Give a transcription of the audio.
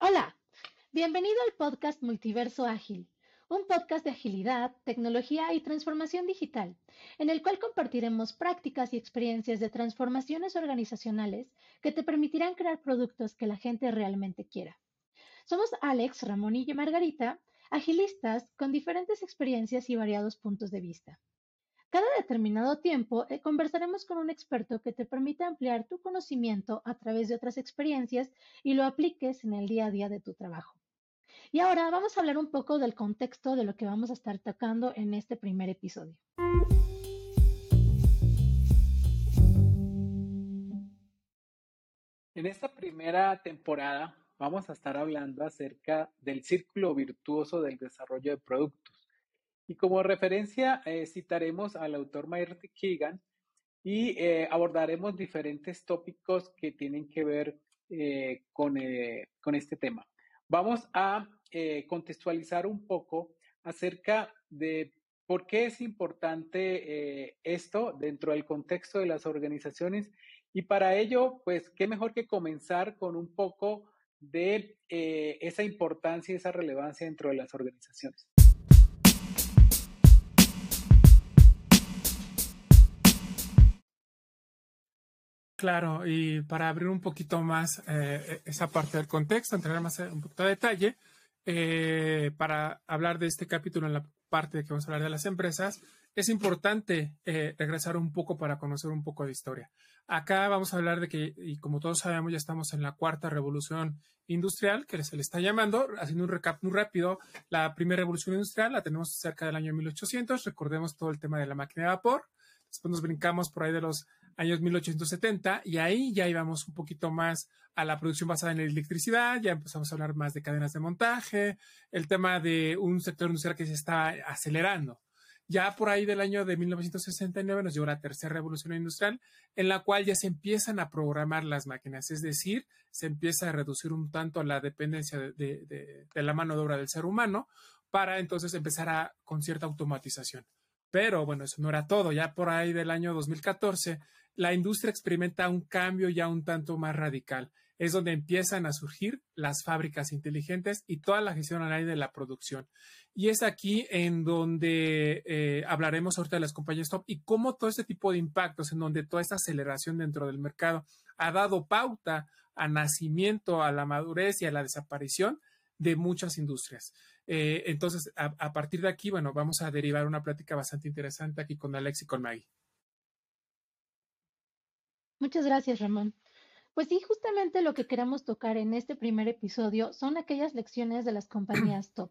Hola, bienvenido al podcast Multiverso Ágil, un podcast de agilidad, tecnología y transformación digital, en el cual compartiremos prácticas y experiencias de transformaciones organizacionales que te permitirán crear productos que la gente realmente quiera. Somos Alex, Ramón y Margarita, agilistas con diferentes experiencias y variados puntos de vista. Cada determinado tiempo eh, conversaremos con un experto que te permita ampliar tu conocimiento a través de otras experiencias y lo apliques en el día a día de tu trabajo. Y ahora vamos a hablar un poco del contexto de lo que vamos a estar tocando en este primer episodio. En esta primera temporada vamos a estar hablando acerca del círculo virtuoso del desarrollo de productos y como referencia eh, citaremos al autor Marty Keegan y eh, abordaremos diferentes tópicos que tienen que ver eh, con, con, este tema. Vamos a contextualizar un poco acerca de por qué es importante esto dentro del contexto de las organizaciones y para ello, pues, qué mejor que comenzar con un poco de esa importancia y esa relevancia dentro de las organizaciones. Claro, y para abrir un poquito más eh, esa parte del contexto, entrar más en un poquito de detalle, eh, para hablar de este capítulo en la parte de que vamos a hablar de las empresas, es importante eh, regresar un poco para conocer un poco de historia. Acá vamos a hablar de que, y como todos sabemos, ya estamos en la cuarta revolución industrial, que se le está llamando, haciendo un recap muy rápido, la primera revolución industrial la tenemos cerca del año 1800, recordemos todo el tema de la máquina de vapor, después nos brincamos por ahí de los años 1870, y ahí ya íbamos un poquito más a la producción basada en la electricidad, ya empezamos a hablar más de cadenas de montaje, el tema de un sector industrial que se está acelerando. Ya por ahí del año de 1969 nos llegó la tercera revolución industrial, en la cual ya se empiezan a programar las máquinas, es decir, se empieza a reducir un tanto la dependencia de, de la mano de obra del ser humano para entonces empezar a, con cierta automatización. Pero bueno, eso no era todo. Ya por ahí del año 2014 la industria experimenta un cambio ya un tanto más radical. Es donde empiezan a surgir las fábricas inteligentes y toda la gestión online de la producción. Y es aquí en donde eh, hablaremos ahorita de las compañías top y cómo todo este tipo de impactos, en donde toda esta aceleración dentro del mercado ha dado pauta a nacimiento, a la madurez y a la desaparición de muchas industrias. Eh, entonces, a, a, partir de aquí, bueno, vamos a derivar una plática bastante interesante aquí con Alex y con Maggie. Muchas gracias, Ramón. Pues sí, justamente lo que queremos tocar en este primer episodio son aquellas lecciones de las compañías top.